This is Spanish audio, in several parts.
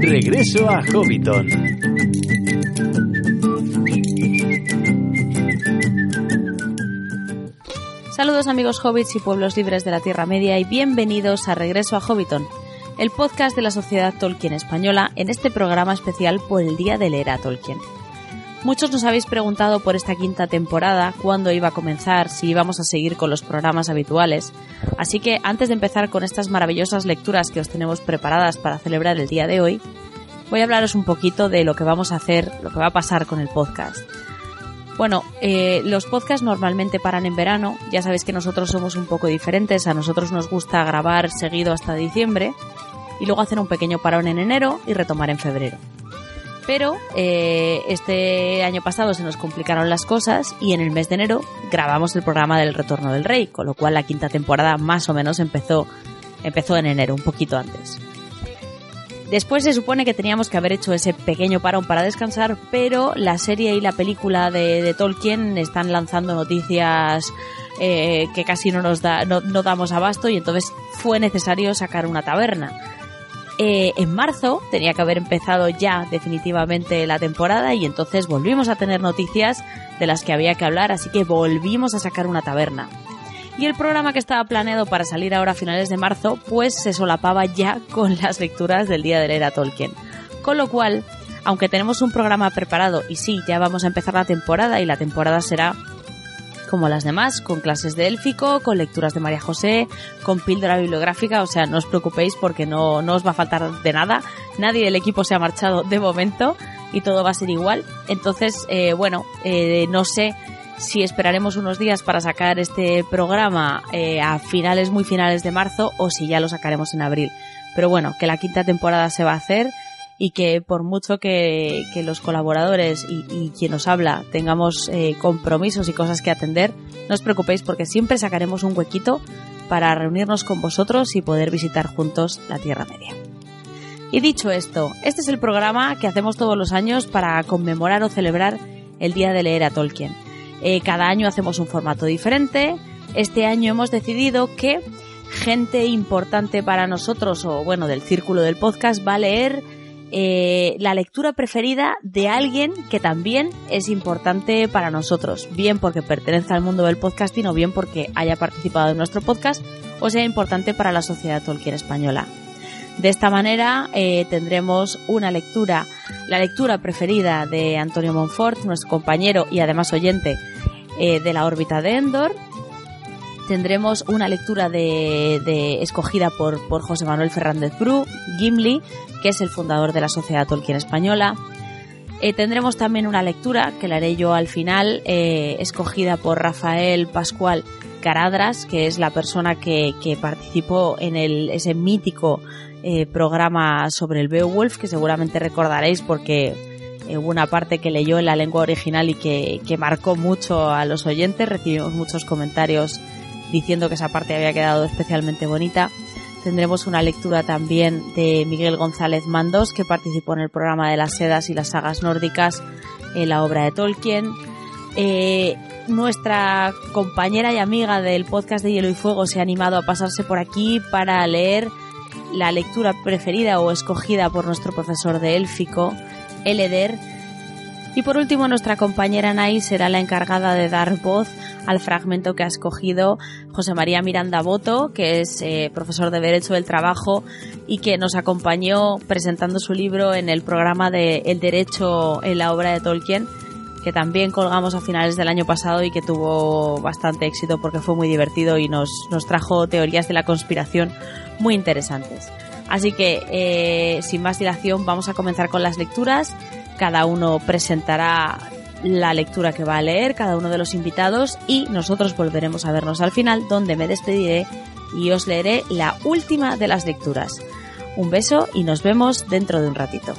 Regreso a Hobbiton. Saludos amigos hobbits y pueblos libres de la Tierra Media y bienvenidos a Regreso a Hobbiton, el podcast de la Sociedad Tolkien Española en este programa especial por el Día de leer a Tolkien. Muchos nos habéis preguntado por esta quinta temporada, cuándo iba a comenzar, si íbamos a seguir con los programas habituales. Así que antes de empezar con estas maravillosas lecturas que os tenemos preparadas para celebrar el día de hoy, voy a hablaros un poquito de lo que vamos a hacer, lo que va a pasar con el podcast. Bueno, eh, los podcasts normalmente paran en verano. Ya sabéis que nosotros somos un poco diferentes. A nosotros nos gusta grabar seguido hasta diciembre y luego hacer un pequeño parón en enero y retomar en febrero. Pero eh, este año pasado se nos complicaron las cosas y en el mes de enero grabamos el programa del Retorno del Rey, con lo cual la quinta temporada más o menos empezó, empezó en enero, un poquito antes. Después se supone que teníamos que haber hecho ese pequeño parón para descansar, pero la serie y la película de, Tolkien están lanzando noticias eh, que casi no nos da, no, damos abasto y entonces fue necesario sacar una taberna. Eh, en marzo tenía que haber empezado ya definitivamente la temporada y entonces volvimos a tener noticias de las que había que hablar, así que volvimos a sacar una taberna y el programa que estaba planeado para salir ahora a finales de marzo pues se solapaba ya con las lecturas del día de leer a Tolkien. Con lo cual, aunque tenemos un programa preparado y sí, ya vamos a empezar la temporada y la temporada será como las demás, con clases de élfico, con lecturas de María José, con píldora bibliográfica, o sea, no os preocupéis porque no, no os va a faltar de nada, nadie del equipo se ha marchado de momento y todo va a ser igual. Entonces, eh, bueno, eh, no sé si esperaremos unos días para sacar este programa eh, a finales, muy finales de marzo, o si ya lo sacaremos en abril. Pero bueno, que la quinta temporada se va a hacer y que por mucho que, los colaboradores y, quien nos habla tengamos eh, compromisos y cosas que atender, no os preocupéis porque siempre sacaremos un huequito para reunirnos con vosotros y poder visitar juntos la Tierra Media. Y dicho esto, este es el programa que hacemos todos los años para conmemorar o celebrar el Día de Leer a Tolkien. Eh, cada año hacemos un formato diferente. Este año hemos decidido que gente importante para nosotros, o bueno, del círculo del podcast, va a leer eh, la lectura preferida de alguien que también es importante para nosotros, bien porque pertenece al mundo del podcasting o bien porque haya participado en nuestro podcast o sea importante para la sociedad Tolkien española. De esta manera eh, tendremos una lectura, la lectura preferida de Antonio Monfort, nuestro compañero y además oyente eh, de la órbita de Endor. Tendremos una lectura de, escogida por, José Manuel Fernández Bru, Gimli, que es el fundador de la Sociedad Tolkien Española. Eh, tendremos también una lectura, que la haré yo al final, escogida por Rafael Pascual Caradras, que es la persona que, participó en el, ese mítico eh, programa sobre el Beowulf, que seguramente recordaréis porque eh, hubo una parte que leyó en la lengua original y que, marcó mucho a los oyentes. Recibimos muchos comentarios diciendo que esa parte había quedado especialmente bonita. Tendremos una lectura también de Miguel González Mandos, que participó en el programa de las sedas y las sagas nórdicas en la obra de Tolkien. Eh, nuestra compañera y amiga del podcast de Hielo y Fuego se ha animado a pasarse por aquí para leer la lectura preferida o escogida por nuestro profesor de élfico, Eleder. Y por último, nuestra compañera Nay será la encargada de dar voz al fragmento que ha escogido José María Miranda Boto, que es eh, profesor de Derecho del Trabajo y que nos acompañó presentando su libro en el programa de El Derecho en la obra de Tolkien, que también colgamos a finales del año pasado y que tuvo bastante éxito porque fue muy divertido y nos, nos trajo teorías de la conspiración muy interesantes. Así que, eh, sin más dilación, vamos a comenzar con las lecturas. Cada uno presentará la lectura que va a leer, cada uno de los invitados, y nosotros volveremos a vernos al final, donde me despediré y os leeré la última de las lecturas. Un beso y nos vemos dentro de un ratito.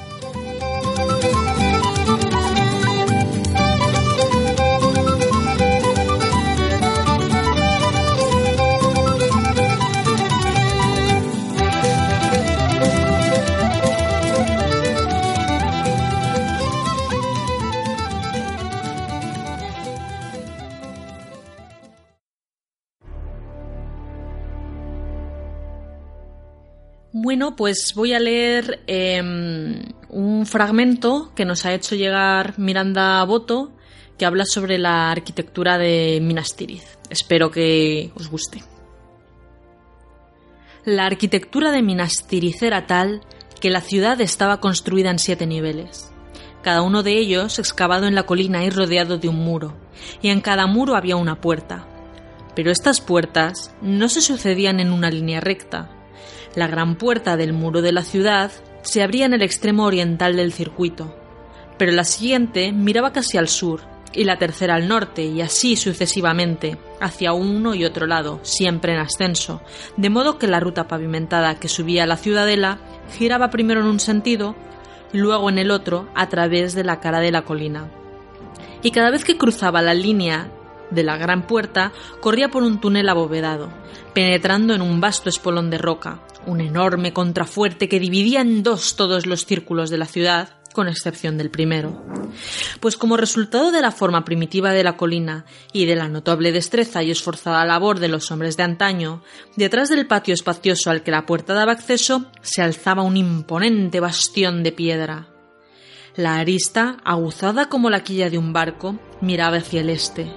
Pues voy a leer em, un fragmento que nos ha hecho llegar Miranda Boto, que habla sobre la arquitectura de Minas Tirith. Espero que os guste. La arquitectura de Minas Tirith era tal que la ciudad estaba construida en siete niveles, cada uno de ellos excavado en la colina y rodeado de un muro, y en cada muro había una puerta. Pero estas puertas no se sucedían en una línea recta, la gran puerta del muro de la ciudad se abría en el extremo oriental del circuito, pero la siguiente miraba casi al sur y la tercera al norte y así sucesivamente, hacia uno y otro lado, siempre en ascenso, de modo que la ruta pavimentada que subía a la ciudadela giraba primero en un sentido, luego en el otro a través de la cara de la colina. Y cada vez que cruzaba la línea de la gran puerta, corría por un túnel abovedado, penetrando en un vasto espolón de roca, un enorme contrafuerte que dividía en dos todos los círculos de la ciudad, con excepción del primero. Pues como resultado de la forma primitiva de la colina y de la notable destreza y esforzada labor de los hombres de antaño, detrás del patio espacioso al que la puerta daba acceso se alzaba un imponente bastión de piedra. La arista, aguzada como la quilla de un barco, miraba hacia el este.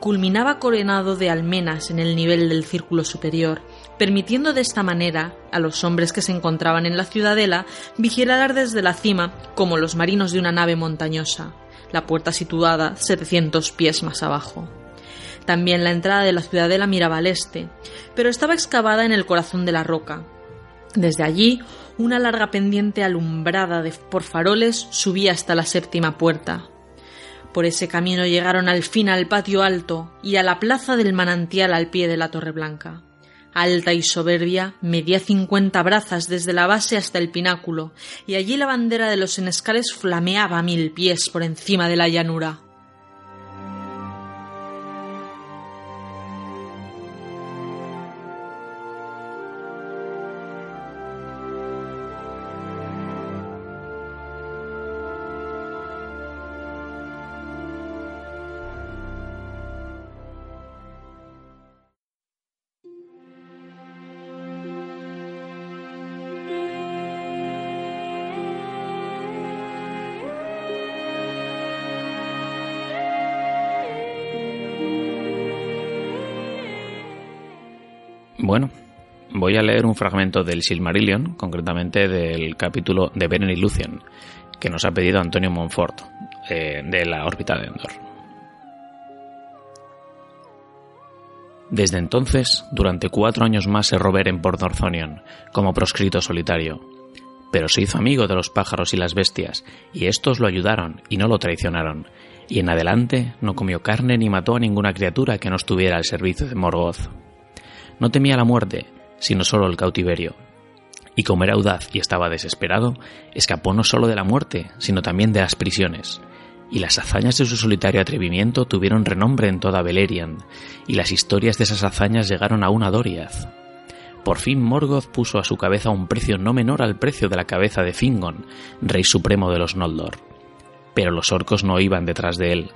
Culminaba coronado de almenas en el nivel del círculo superior, permitiendo de esta manera a los hombres que se encontraban en la ciudadela vigilar desde la cima como los marinos de una nave montañosa, la puerta situada 700 pies más abajo. También la entrada de la ciudadela miraba al este, pero estaba excavada en el corazón de la roca. Desde allí, una larga pendiente alumbrada de, por faroles subía hasta la séptima puerta. Por ese camino llegaron al fin al patio alto y a la plaza del manantial al pie de la Torre Blanca alta y soberbia, medía cincuenta brazas desde la base hasta el pináculo, y allí la bandera de los senescales flameaba mil pies por encima de la llanura. Bueno, voy a leer un fragmento del Silmarillion, concretamente del capítulo de Beren y Luthien, que nos ha pedido Antonio Monfort, eh, de la órbita de Endor. Desde entonces, durante cuatro años más erró Beren por Northonion, como proscrito solitario. Pero se hizo amigo de los pájaros y las bestias, y estos lo ayudaron y no lo traicionaron, y en adelante no comió carne ni mató a ninguna criatura que no estuviera al servicio de Morgoth. No temía la muerte, sino solo el cautiverio. Y como era audaz y estaba desesperado, escapó no solo de la muerte, sino también de las prisiones. Y las hazañas de su solitario atrevimiento tuvieron renombre en toda Beleriand, y las historias de esas hazañas llegaron aún a Doriath. Por fin Morgoth puso a su cabeza un precio no menor al precio de la cabeza de Fingon, rey supremo de los Noldor. Pero los orcos no iban detrás de él,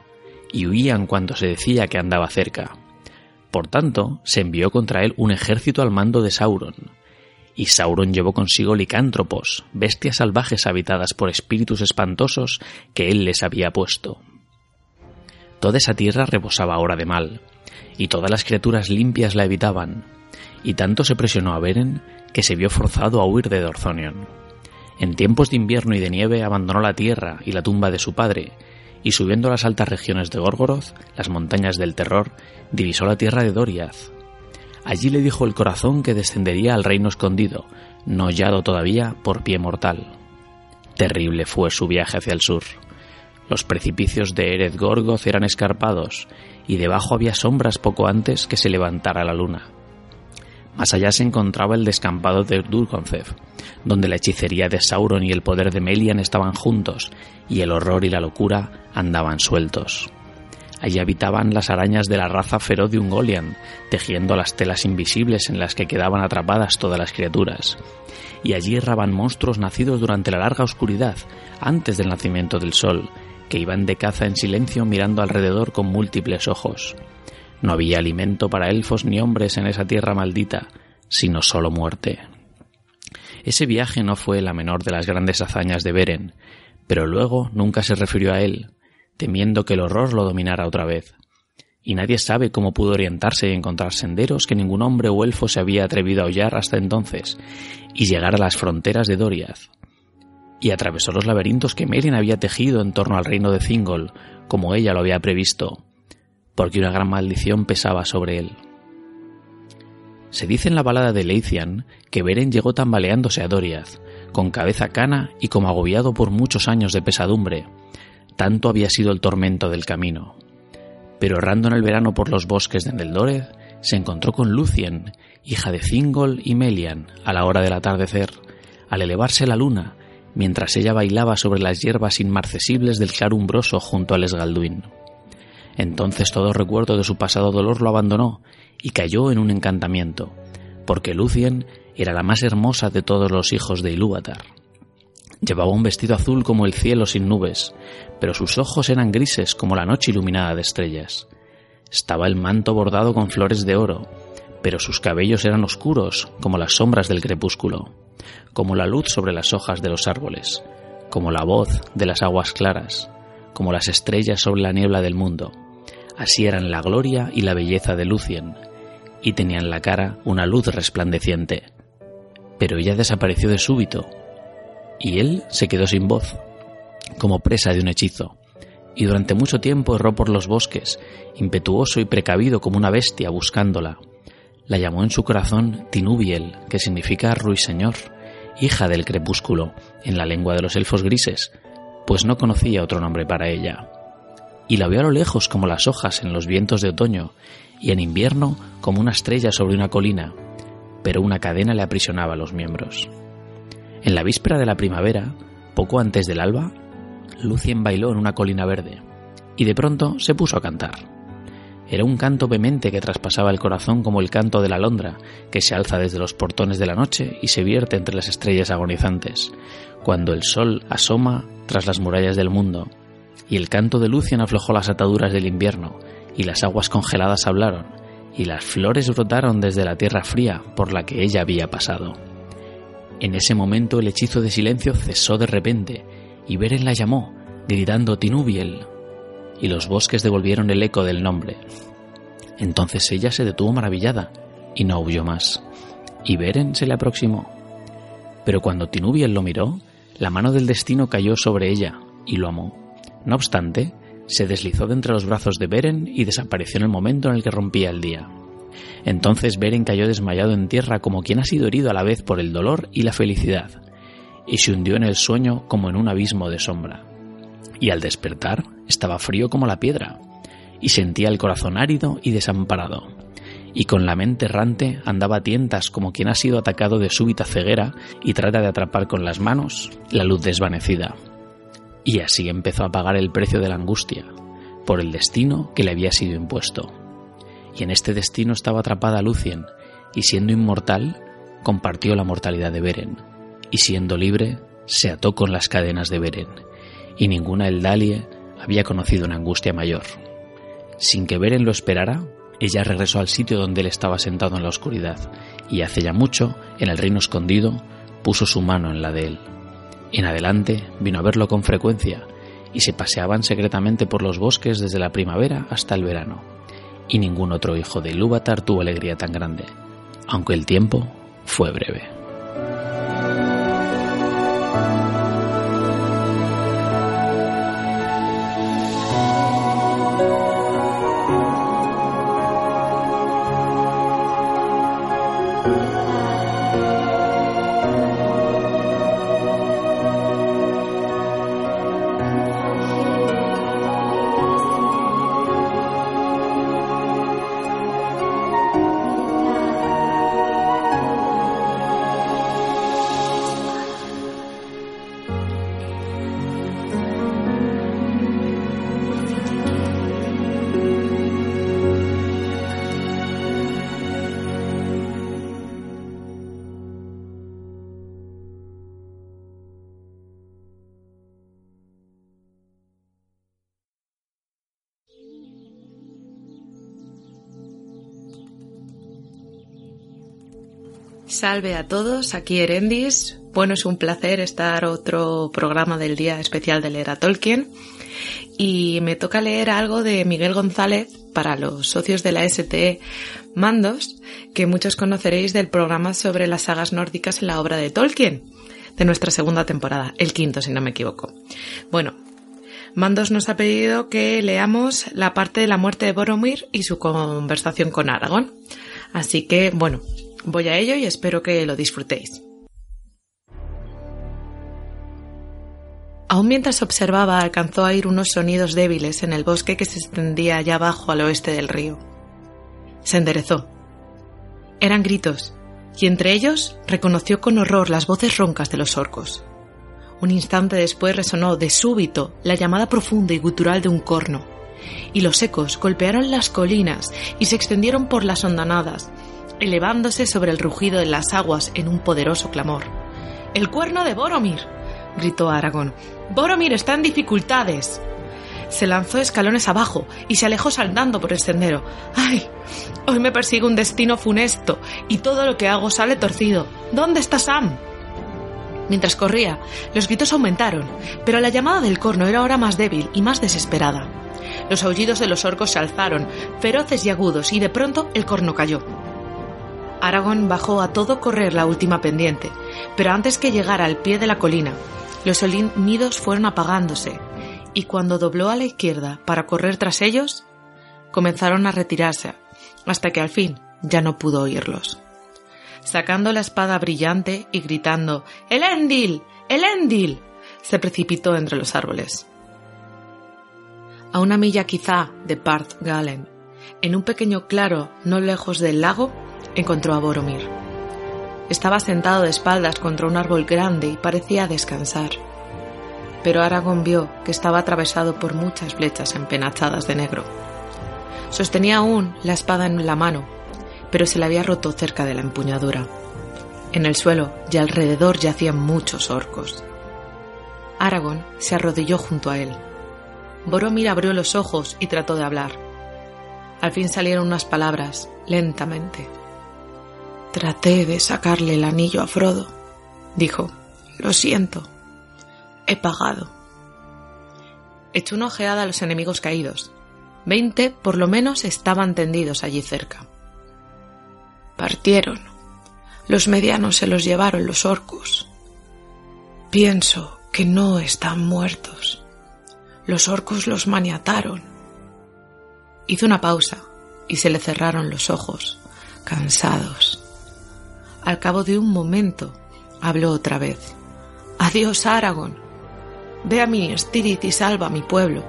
y huían cuando se decía que andaba cerca. Por tanto, se envió contra él un ejército al mando de Sauron. Y Sauron llevó consigo licántropos, bestias salvajes habitadas por espíritus espantosos que él les había puesto. Toda esa tierra rebosaba ahora de mal, y todas las criaturas limpias la evitaban, y tanto se presionó a Beren que se vio forzado a huir de Dorthonion. En tiempos de invierno y de nieve abandonó la tierra y la tumba de su padre, y subiendo a las altas regiones de Gorgoroth, las montañas del terror, divisó la tierra de Doriath. Allí le dijo el corazón que descendería al reino escondido, no hallado todavía por pie mortal. Terrible fue su viaje hacia el sur. Los precipicios de Ered Gorgoth eran escarpados, y debajo había sombras poco antes que se levantara la luna. Más allá se encontraba el descampado de Durgoncev, donde la hechicería de Sauron y el poder de Melian estaban juntos, y el horror y la locura andaban sueltos. Allí habitaban las arañas de la raza feroz de Ungolian, tejiendo las telas invisibles en las que quedaban atrapadas todas las criaturas. Y allí erraban monstruos nacidos durante la larga oscuridad, antes del nacimiento del sol, que iban de caza en silencio mirando alrededor con múltiples ojos. No había alimento para elfos ni hombres en esa tierra maldita, sino solo muerte. Ese viaje no fue la menor de las grandes hazañas de Beren, pero luego nunca se refirió a él, temiendo que el horror lo dominara otra vez. Y nadie sabe cómo pudo orientarse y encontrar senderos que ningún hombre o elfo se había atrevido a hollar hasta entonces, y llegar a las fronteras de Doriath. Y atravesó los laberintos que Merien había tejido en torno al reino de Thingol, como ella lo había previsto, porque una gran maldición pesaba sobre él. Se dice en la balada de Leithian que Beren llegó tambaleándose a Doriath, con cabeza cana y como agobiado por muchos años de pesadumbre. Tanto había sido el tormento del camino. Pero errando en el verano por los bosques de Neldoreth, se encontró con Lucien, hija de Thingol y Melian, a la hora del atardecer, al elevarse la luna, mientras ella bailaba sobre las hierbas inmarcesibles del claro umbroso junto al Esgalduin. Entonces todo recuerdo de su pasado dolor lo abandonó y cayó en un encantamiento, porque Lucien era la más hermosa de todos los hijos de Ilúvatar. Llevaba un vestido azul como el cielo sin nubes, pero sus ojos eran grises como la noche iluminada de estrellas. Estaba el manto bordado con flores de oro, pero sus cabellos eran oscuros como las sombras del crepúsculo, como la luz sobre las hojas de los árboles, como la voz de las aguas claras, como las estrellas sobre la niebla del mundo. Así eran la gloria y la belleza de Lucien, y tenía en la cara una luz resplandeciente. Pero ella desapareció de súbito, y él se quedó sin voz, como presa de un hechizo, y durante mucho tiempo erró por los bosques, impetuoso y precavido como una bestia buscándola. La llamó en su corazón Tinubiel, que significa ruiseñor, hija del crepúsculo, en la lengua de los elfos grises, pues no conocía otro nombre para ella. Y la vio a lo lejos como las hojas en los vientos de otoño, y en invierno como una estrella sobre una colina, pero una cadena le aprisionaba los miembros. En la víspera de la primavera, poco antes del alba, Lucien bailó en una colina verde, y de pronto se puso a cantar. Era un canto vehemente que traspasaba el corazón como el canto de la alondra, que se alza desde los portones de la noche y se vierte entre las estrellas agonizantes, cuando el sol asoma tras las murallas del mundo, y el canto de Lucien aflojó las ataduras del invierno, y las aguas congeladas hablaron, y las flores brotaron desde la tierra fría por la que ella había pasado. En ese momento el hechizo de silencio cesó de repente, y Beren la llamó, gritando Tinubiel, y los bosques devolvieron el eco del nombre. Entonces ella se detuvo maravillada, y no huyó más, y Beren se le aproximó. Pero cuando Tinubiel lo miró, la mano del destino cayó sobre ella, y lo amó. No obstante, se deslizó de entre los brazos de Beren y desapareció en el momento en el que rompía el día. Entonces Beren cayó desmayado en tierra como quien ha sido herido a la vez por el dolor y la felicidad, y se hundió en el sueño como en un abismo de sombra. Y al despertar estaba frío como la piedra, y sentía el corazón árido y desamparado, y con la mente errante andaba a tientas como quien ha sido atacado de súbita ceguera y trata de atrapar con las manos la luz desvanecida. Y así empezó a pagar el precio de la angustia, por el destino que le había sido impuesto. Y en este destino estaba atrapada Lucien, y siendo inmortal, compartió la mortalidad de Beren, y siendo libre, se ató con las cadenas de Beren, y ninguna Eldalie había conocido una angustia mayor. Sin que Beren lo esperara, ella regresó al sitio donde él estaba sentado en la oscuridad, y hace ya mucho, en el reino escondido, puso su mano en la de él. En adelante vino a verlo con frecuencia y se paseaban secretamente por los bosques desde la primavera hasta el verano. Y ningún otro hijo de Ilúvatar tuvo alegría tan grande, aunque el tiempo fue breve. Salve a todos, aquí Erendis. Bueno, es un placer estar otro programa del Día Especial de Leer a Tolkien. Y me toca leer algo de Miguel González para los socios de la STE Mandos, que muchos conoceréis del programa sobre las sagas nórdicas en la obra de Tolkien, de nuestra segunda temporada, el quinto si no me equivoco. Bueno, Mandos nos ha pedido que leamos la parte de la muerte de Boromir y su conversación con Aragorn. Así que, bueno, Voy a ello y espero que lo disfrutéis. Aún mientras observaba, alcanzó a oír unos sonidos débiles en el bosque que se extendía allá abajo al oeste del río. Se enderezó. Eran gritos, y entre ellos reconoció con horror las voces roncas de los orcos. Un instante después resonó de súbito la llamada profunda y gutural de un corno, y los ecos golpearon las colinas y se extendieron por las hondanadas, elevándose sobre el rugido de las aguas en un poderoso clamor. ¡El cuerno de Boromir! gritó Aragón. ¡Boromir está en dificultades! Se lanzó escalones abajo y se alejó saltando por el sendero. ¡Ay! Hoy me persigue un destino funesto y todo lo que hago sale torcido. ¿Dónde está Sam? Mientras corría, los gritos aumentaron, pero la llamada del corno era ahora más débil y más desesperada. Los aullidos de los orcos se alzaron, feroces y agudos, y de pronto el corno cayó. Aragón bajó a todo correr la última pendiente, pero antes que llegara al pie de la colina, los sonidos fueron apagándose, y cuando dobló a la izquierda para correr tras ellos, comenzaron a retirarse, hasta que al fin ya no pudo oírlos. Sacando la espada brillante y gritando ¡El Endil! ¡El Endil! se precipitó entre los árboles. A una milla quizá de Parth Galen, en un pequeño claro no lejos del lago, encontró a Boromir. Estaba sentado de espaldas contra un árbol grande y parecía descansar. Pero Aragorn vio que estaba atravesado por muchas flechas empenachadas de negro. Sostenía aún la espada en la mano, pero se la había roto cerca de la empuñadura. En el suelo y alrededor yacían muchos orcos. Aragorn se arrodilló junto a él. Boromir abrió los ojos y trató de hablar. Al fin salieron unas palabras, lentamente. Traté de sacarle el anillo a Frodo. Dijo, lo siento, he pagado. Echó una ojeada a los enemigos caídos. Veinte, por lo menos, estaban tendidos allí cerca. Partieron. Los medianos se los llevaron los orcos. Pienso que no están muertos. Los orcos los maniataron. Hizo una pausa y se le cerraron los ojos, cansados. Al cabo de un momento, habló otra vez. Adiós, Aragón. Ve a mi Estirit y salva a mi pueblo.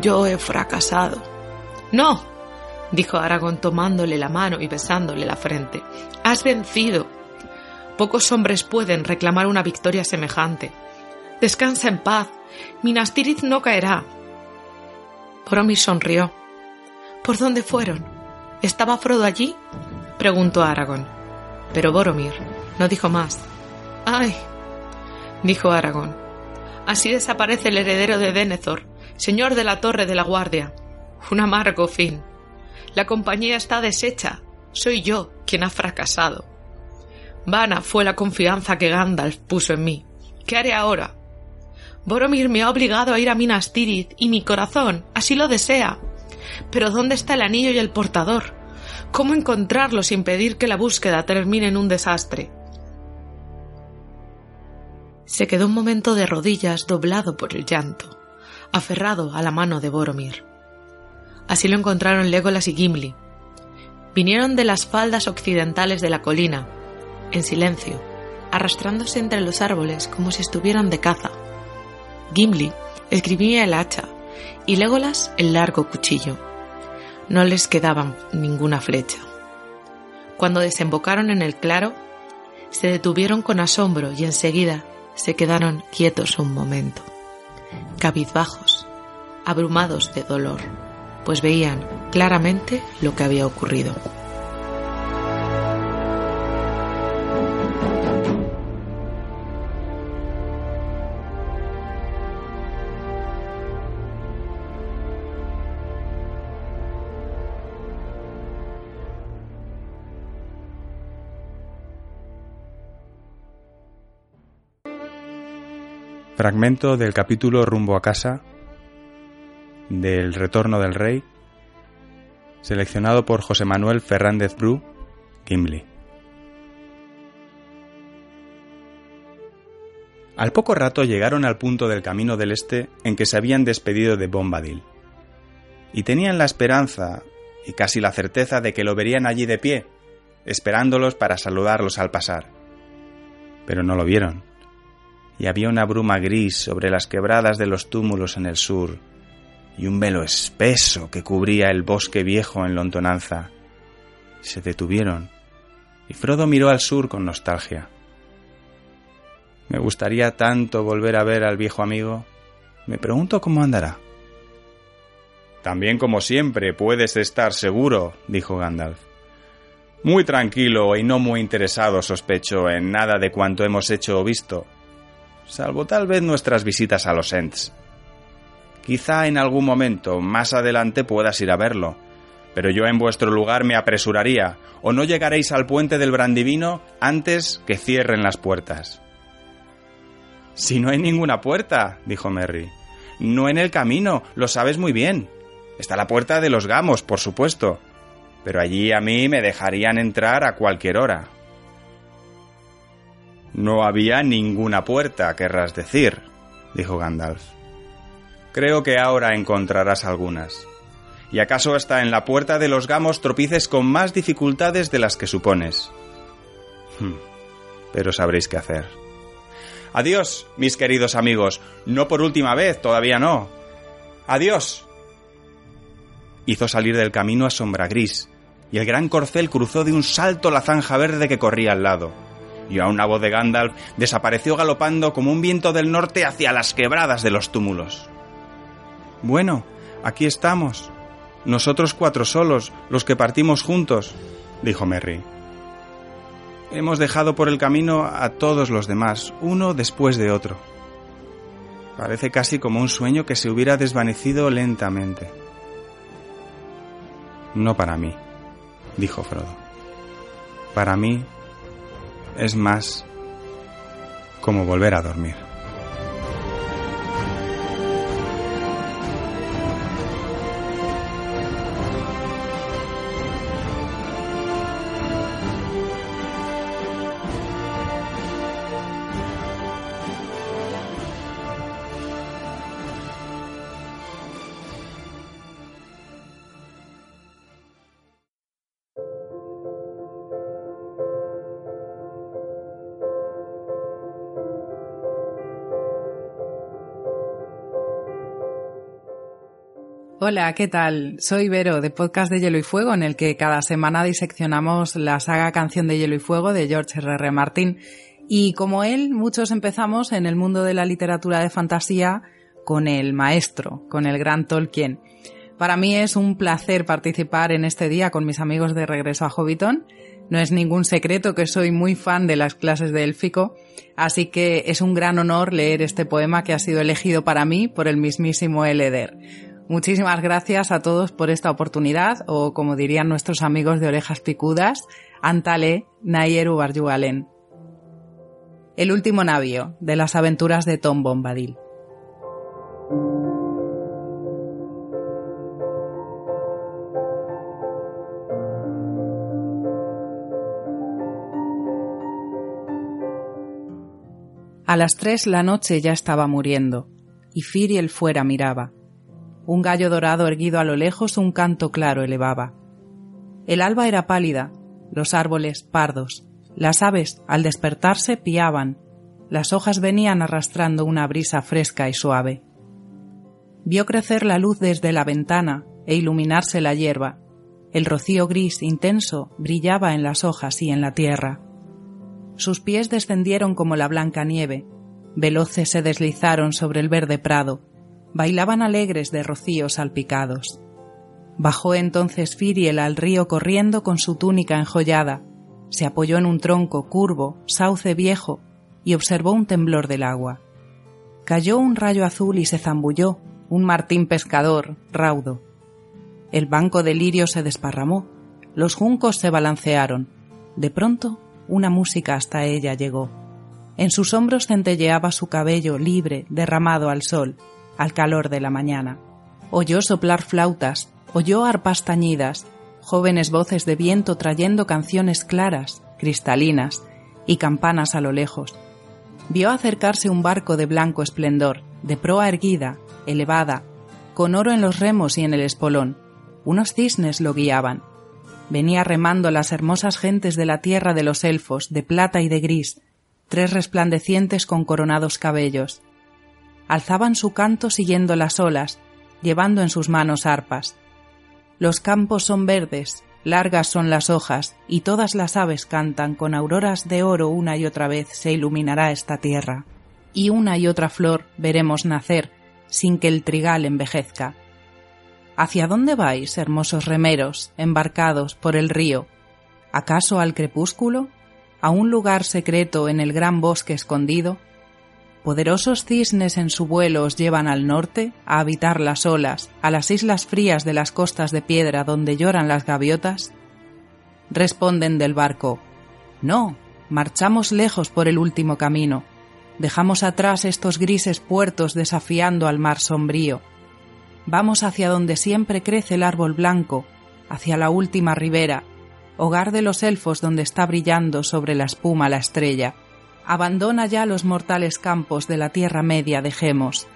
Yo he fracasado. No, dijo Aragón tomándole la mano y besándole la frente. Has vencido. Pocos hombres pueden reclamar una victoria semejante. Descansa en paz. Minas Tirith no caerá. Boromir sonrió. ¿Por dónde fueron? ¿Estaba Frodo allí? preguntó Aragón. Pero Boromir no dijo más. ¡Ay! dijo Aragón. Así desaparece el heredero de Denethor, señor de la Torre de la Guardia. Un amargo fin. La compañía está deshecha. Soy yo quien ha fracasado. Vana fue la confianza que Gandalf puso en mí. ¿Qué haré ahora? Boromir me ha obligado a ir a Minas Tirith y mi corazón así lo desea. Pero ¿dónde está el anillo y el portador? ¿Cómo encontrarlo sin pedir que la búsqueda termine en un desastre? Se quedó un momento de rodillas doblado por el llanto, aferrado a la mano de Boromir. Así lo encontraron Legolas y Gimli. Vinieron de las faldas occidentales de la colina, en silencio, arrastrándose entre los árboles como si estuvieran de caza. Gimli escribía el hacha y Legolas el largo cuchillo. No les quedaba ninguna flecha. Cuando desembocaron en el claro, se detuvieron con asombro y enseguida se quedaron quietos un momento, cabizbajos, abrumados de dolor, pues veían claramente lo que había ocurrido. Fragmento del capítulo Rumbo a casa del Retorno del Rey, seleccionado por José Manuel Fernández Bru, Gimli. Al poco rato llegaron al punto del camino del este en que se habían despedido de Bombadil, y tenían la esperanza y casi la certeza de que lo verían allí de pie, esperándolos para saludarlos al pasar. Pero no lo vieron y había una bruma gris sobre las quebradas de los túmulos en el sur, y un velo espeso que cubría el bosque viejo en lontonanza. Se detuvieron, y Frodo miró al sur con nostalgia. Me gustaría tanto volver a ver al viejo amigo. Me pregunto cómo andará. También como siempre puedes estar seguro, dijo Gandalf. Muy tranquilo y no muy interesado, sospecho, en nada de cuanto hemos hecho o visto salvo tal vez nuestras visitas a los Ents. Quizá en algún momento más adelante puedas ir a verlo, pero yo en vuestro lugar me apresuraría, o no llegaréis al puente del Brandivino antes que cierren las puertas. Si no hay ninguna puerta, dijo Merry. No en el camino, lo sabes muy bien. Está la puerta de los gamos, por supuesto. Pero allí a mí me dejarían entrar a cualquier hora. No había ninguna puerta, querrás decir, dijo Gandalf. Creo que ahora encontrarás algunas. Y acaso hasta en la puerta de los gamos tropices con más dificultades de las que supones. Hmm, pero sabréis qué hacer. Adiós, mis queridos amigos. No por última vez, todavía no. Adiós. Hizo salir del camino a sombra gris, y el gran corcel cruzó de un salto la zanja verde que corría al lado y a una voz de Gandalf desapareció galopando como un viento del norte hacia las quebradas de los túmulos. Bueno, aquí estamos. Nosotros cuatro solos, los que partimos juntos, dijo Merry. Hemos dejado por el camino a todos los demás, uno después de otro. Parece casi como un sueño que se hubiera desvanecido lentamente. No para mí, dijo Frodo. Para mí es más como volver a dormir. Hola, ¿qué tal? Soy Vero de Podcast de Hielo y Fuego, en el que cada semana diseccionamos la saga Canción de Hielo y Fuego de George R. R. Martin. Y como él, muchos empezamos en el mundo de la literatura de fantasía con el maestro, con el gran Tolkien. Para mí es un placer participar en este día con mis amigos de Regreso a Hobbiton. No es ningún secreto que soy muy fan de las clases de élfico, así que es un gran honor leer este poema que ha sido elegido para mí por el mismísimo Eleder. Muchísimas gracias a todos por esta oportunidad, o como dirían nuestros amigos de orejas picudas, Antale Nayeru Barjualen. El último navío de las aventuras de Tom Bombadil. A las tres la noche ya estaba muriendo, y Firiel fuera miraba un gallo dorado erguido a lo lejos un canto claro elevaba. El alba era pálida, los árboles pardos, las aves al despertarse piaban, las hojas venían arrastrando una brisa fresca y suave. Vio crecer la luz desde la ventana e iluminarse la hierba. El rocío gris intenso brillaba en las hojas y en la tierra. Sus pies descendieron como la blanca nieve, veloces se deslizaron sobre el verde prado, bailaban alegres de rocíos salpicados. Bajó entonces Firiel al río corriendo con su túnica enjollada, se apoyó en un tronco curvo, sauce viejo, y observó un temblor del agua. Cayó un rayo azul y se zambulló, un martín pescador, raudo. El banco de lirio se desparramó, los juncos se balancearon. De pronto, una música hasta ella llegó. En sus hombros centelleaba su cabello libre, derramado al sol, al calor de la mañana. Oyó soplar flautas, oyó arpas tañidas, jóvenes voces de viento trayendo canciones claras, cristalinas, y campanas a lo lejos. Vio acercarse un barco de blanco esplendor, de proa erguida, elevada, con oro en los remos y en el espolón. Unos cisnes lo guiaban. Venía remando las hermosas gentes de la tierra de los elfos, de plata y de gris, tres resplandecientes con coronados cabellos. Alzaban su canto siguiendo las olas, llevando en sus manos arpas. Los campos son verdes, largas son las hojas, y todas las aves cantan, con auroras de oro una y otra vez se iluminará esta tierra, y una y otra flor veremos nacer, sin que el trigal envejezca. ¿Hacia dónde vais, hermosos remeros, embarcados por el río? ¿Acaso al crepúsculo? ¿A un lugar secreto en el gran bosque escondido? Poderosos cisnes en su vuelo os llevan al norte, a habitar las olas, a las islas frías de las costas de piedra donde lloran las gaviotas? Responden del barco, No, marchamos lejos por el último camino, dejamos atrás estos grises puertos desafiando al mar sombrío. Vamos hacia donde siempre crece el árbol blanco, hacia la última ribera, hogar de los elfos donde está brillando sobre la espuma la estrella Abandona ya los mortales campos de la Tierra Media, dejemos.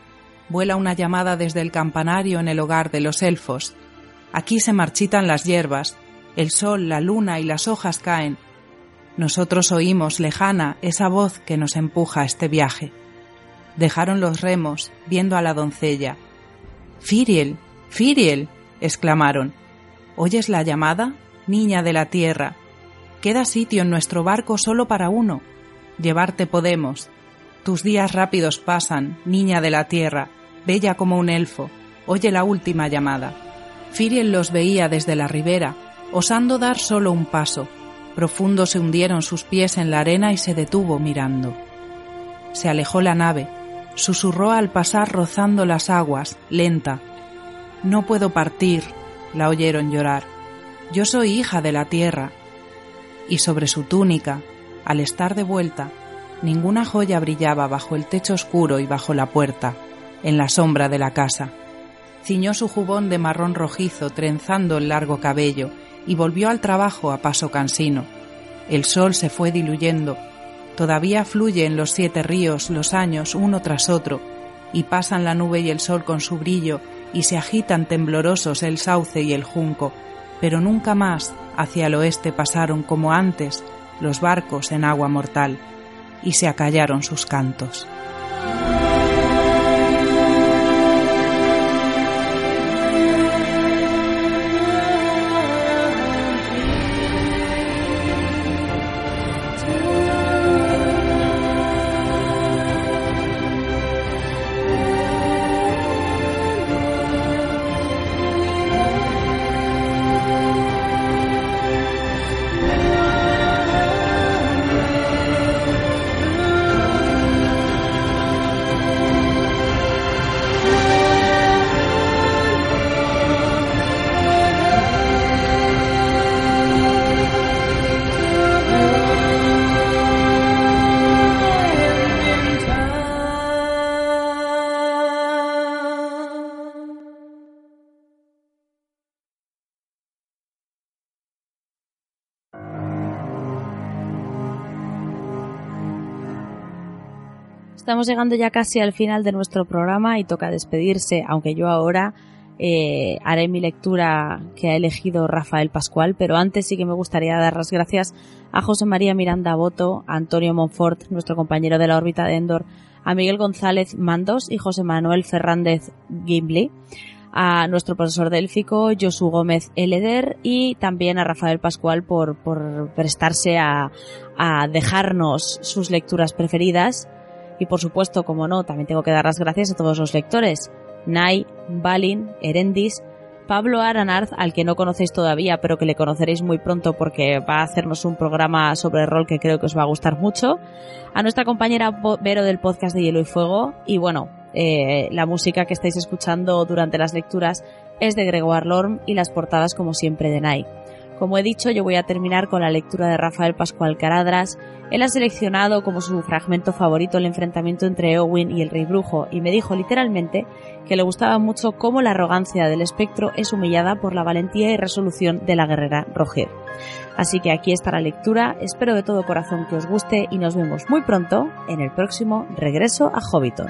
Vuela una llamada desde el campanario en el hogar de los elfos. Aquí se marchitan las hierbas, el sol, la luna y las hojas caen. Nosotros oímos lejana esa voz que nos empuja a este viaje. Dejaron los remos, viendo a la doncella. Firiel, Firiel, exclamaron. ¿Oyes la llamada? Niña de la tierra. Queda sitio en nuestro barco solo para uno llevarte podemos. Tus días rápidos pasan, niña de la tierra, bella como un elfo, oye la última llamada. Firiel los veía desde la ribera, osando dar solo un paso. Profundo se hundieron sus pies en la arena y se detuvo mirando. Se alejó la nave, susurró al pasar rozando las aguas, lenta. No puedo partir, la oyeron llorar. Yo soy hija de la tierra. Y sobre su túnica, al estar de vuelta, ninguna joya brillaba bajo el techo oscuro y bajo la puerta, en la sombra de la casa. Ciñó su jubón de marrón rojizo trenzando el largo cabello y volvió al trabajo a paso cansino. El sol se fue diluyendo. Todavía fluyen los siete ríos los años uno tras otro, y pasan la nube y el sol con su brillo, y se agitan temblorosos el sauce y el junco, pero nunca más hacia el oeste pasaron como antes los barcos en agua mortal, y se acallaron sus cantos. Estamos llegando ya casi al final de nuestro programa y toca despedirse, aunque yo ahora eh, haré mi lectura que ha elegido Rafael Pascual, pero antes sí que me gustaría dar las gracias a José María Miranda Boto, a Antonio Monfort, nuestro compañero de la órbita de Endor, a Miguel González Mandos y José Manuel Fernández Gimli, a nuestro profesor délfico Josu Gómez Eleder y también a Rafael Pascual por, por prestarse a, a dejarnos sus lecturas preferidas y por supuesto, como no, también tengo que dar las gracias a todos los lectores. Nai, Balin, Erendis, Pablo Aranarz, al que no conocéis todavía, pero que le conoceréis muy pronto porque va a hacernos un programa sobre rol que creo que os va a gustar mucho. A nuestra compañera Vero del podcast de Hielo y Fuego. Y bueno, eh, la música que estáis escuchando durante las lecturas es de Gregoire Lorm y las portadas, como siempre, de Nai. Como he dicho, yo voy a terminar con la lectura de Rafael Pascual Caradras. Él ha seleccionado como su fragmento favorito el enfrentamiento entre Owen y el Rey Brujo y me dijo literalmente que le gustaba mucho cómo la arrogancia del espectro es humillada por la valentía y resolución de la guerrera Roger. Así que aquí está la lectura, espero de todo corazón que os guste y nos vemos muy pronto en el próximo Regreso a Hobbiton.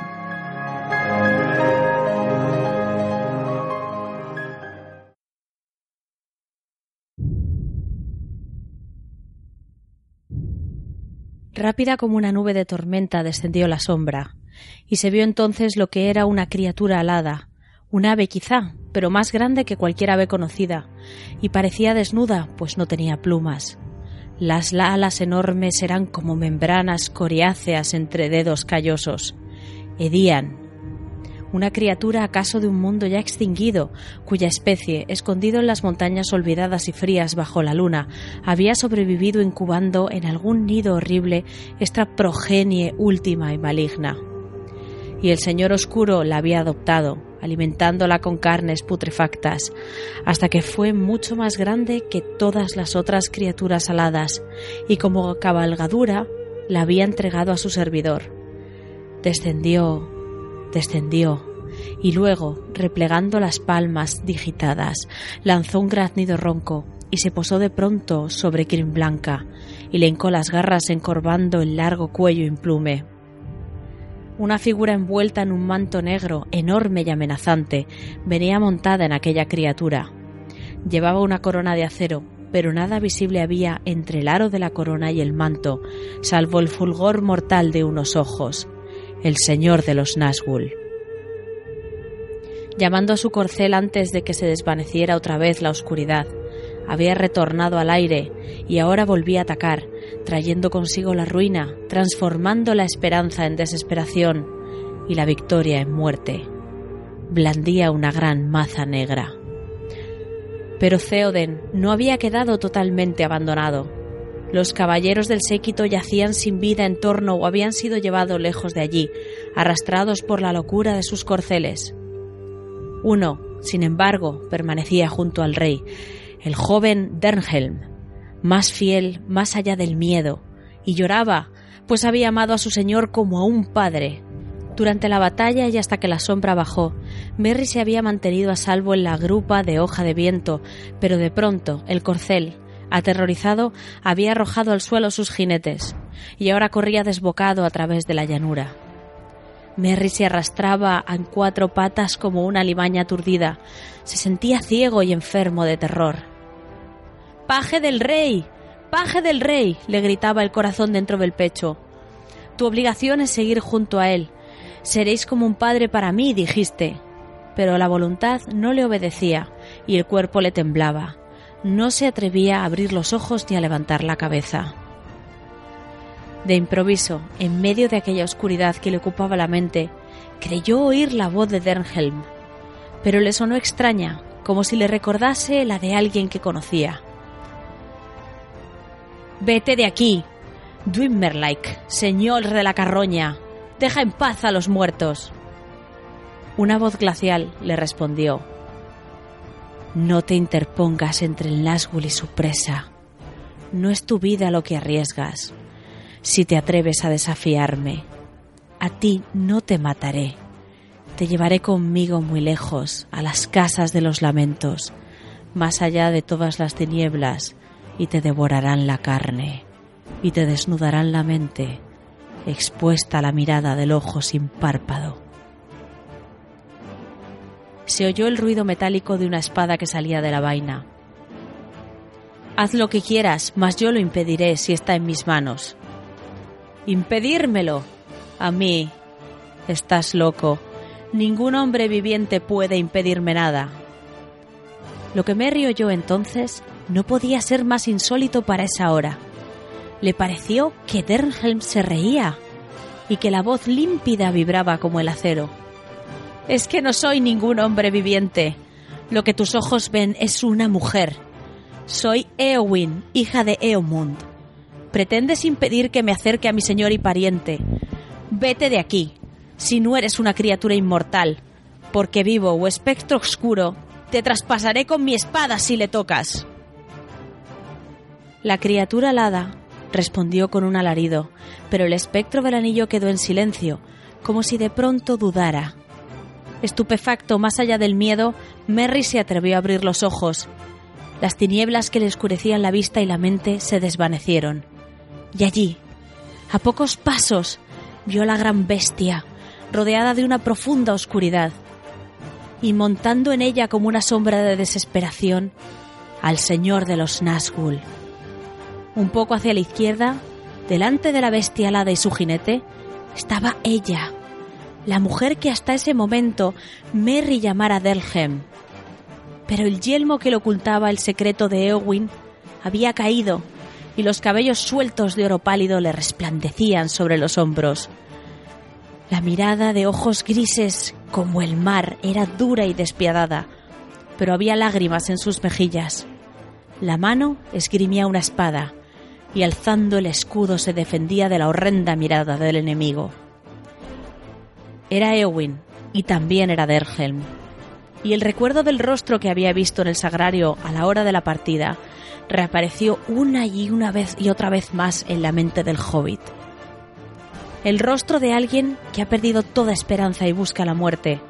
Rápida como una nube de tormenta descendió la sombra, y se vio entonces lo que era una criatura alada, un ave quizá, pero más grande que cualquier ave conocida, y parecía desnuda, pues no tenía plumas. Las alas enormes eran como membranas coriáceas entre dedos callosos. Hedían, una criatura acaso de un mundo ya extinguido, cuya especie, escondido en las montañas olvidadas y frías bajo la luna, había sobrevivido incubando en algún nido horrible esta progenie última y maligna. Y el Señor Oscuro la había adoptado, alimentándola con carnes putrefactas, hasta que fue mucho más grande que todas las otras criaturas aladas, y como cabalgadura la había entregado a su servidor. Descendió, descendió, y luego, replegando las palmas digitadas, lanzó un graznido ronco y se posó de pronto sobre Crin Blanca y le hincó las garras encorvando el largo cuello implume. Una figura envuelta en un manto negro, enorme y amenazante, venía montada en aquella criatura. Llevaba una corona de acero, pero nada visible había entre el aro de la corona y el manto, salvo el fulgor mortal de unos ojos. El señor de los Nazgûl llamando a su corcel antes de que se desvaneciera otra vez la oscuridad. Había retornado al aire y ahora volvía a atacar, trayendo consigo la ruina, transformando la esperanza en desesperación y la victoria en muerte. Blandía una gran maza negra. Pero Theoden no había quedado totalmente abandonado. Los caballeros del séquito yacían sin vida en torno o habían sido llevados lejos de allí, arrastrados por la locura de sus corceles. Uno, sin embargo, permanecía junto al rey, el joven Dernhelm, más fiel más allá del miedo, y lloraba, pues había amado a su señor como a un padre. Durante la batalla y hasta que la sombra bajó, Merry se había mantenido a salvo en la grupa de hoja de viento, pero de pronto el corcel, aterrorizado, había arrojado al suelo sus jinetes, y ahora corría desbocado a través de la llanura. Merry se arrastraba en cuatro patas como una limaña aturdida. Se sentía ciego y enfermo de terror. ¡Paje del rey! ¡Paje del rey! le gritaba el corazón dentro del pecho. Tu obligación es seguir junto a él. Seréis como un padre para mí, dijiste. Pero la voluntad no le obedecía y el cuerpo le temblaba. No se atrevía a abrir los ojos ni a levantar la cabeza. De improviso, en medio de aquella oscuridad que le ocupaba la mente, creyó oír la voz de Dernhelm, pero le sonó extraña, como si le recordase la de alguien que conocía. Vete de aquí, Dwimmerlike, señor de la carroña. Deja en paz a los muertos. Una voz glacial le respondió. No te interpongas entre el Nazgûl y su presa. No es tu vida lo que arriesgas si te atreves a desafiarme. A ti no te mataré. Te llevaré conmigo muy lejos, a las casas de los lamentos, más allá de todas las tinieblas, y te devorarán la carne, y te desnudarán la mente, expuesta a la mirada del ojo sin párpado. Se oyó el ruido metálico de una espada que salía de la vaina. Haz lo que quieras, mas yo lo impediré si está en mis manos, impedírmelo. A mí. Estás loco. Ningún hombre viviente puede impedirme nada. Lo que Merry oyó entonces no podía ser más insólito para esa hora. Le pareció que Dernhelm se reía y que la voz límpida vibraba como el acero. Es que no soy ningún hombre viviente. Lo que tus ojos ven es una mujer. Soy Eowyn, hija de Eomund pretendes impedir que me acerque a mi señor y pariente. Vete de aquí, si no eres una criatura inmortal, porque vivo o espectro oscuro, te traspasaré con mi espada si le tocas. La criatura alada respondió con un alarido, pero el espectro del anillo quedó en silencio, como si de pronto dudara. Estupefacto más allá del miedo, Merry se atrevió a abrir los ojos. Las tinieblas que le oscurecían la vista y la mente se desvanecieron. Y allí, a pocos pasos, vio a la gran bestia, rodeada de una profunda oscuridad, y montando en ella como una sombra de desesperación, al señor de los Nazgûl. Un poco hacia la izquierda, delante de la bestia alada y su jinete, estaba ella, la mujer que hasta ese momento Merry llamara Delhem. Pero el yelmo que le ocultaba el secreto de Eowyn había caído y los cabellos sueltos de oro pálido le resplandecían sobre los hombros. La mirada de ojos grises como el mar era dura y despiadada, pero había lágrimas en sus mejillas. La mano esgrimía una espada y alzando el escudo se defendía de la horrenda mirada del enemigo. Era Eowyn y también era Derhelm. Y el recuerdo del rostro que había visto en el sagrario a la hora de la partida reapareció una y una vez y otra vez más en la mente del hobbit. El rostro de alguien que ha perdido toda esperanza y busca la muerte.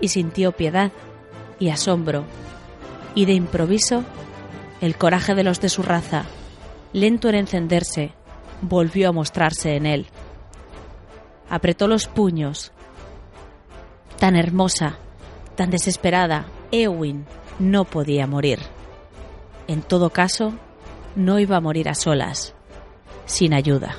Y sintió piedad y asombro. Y de improviso, el coraje de los de su raza, lento en encenderse, volvió a mostrarse en él. Apretó los puños. Tan hermosa, tan desesperada, Eowyn no podía morir. En todo caso, no iba a morir a solas, sin ayuda.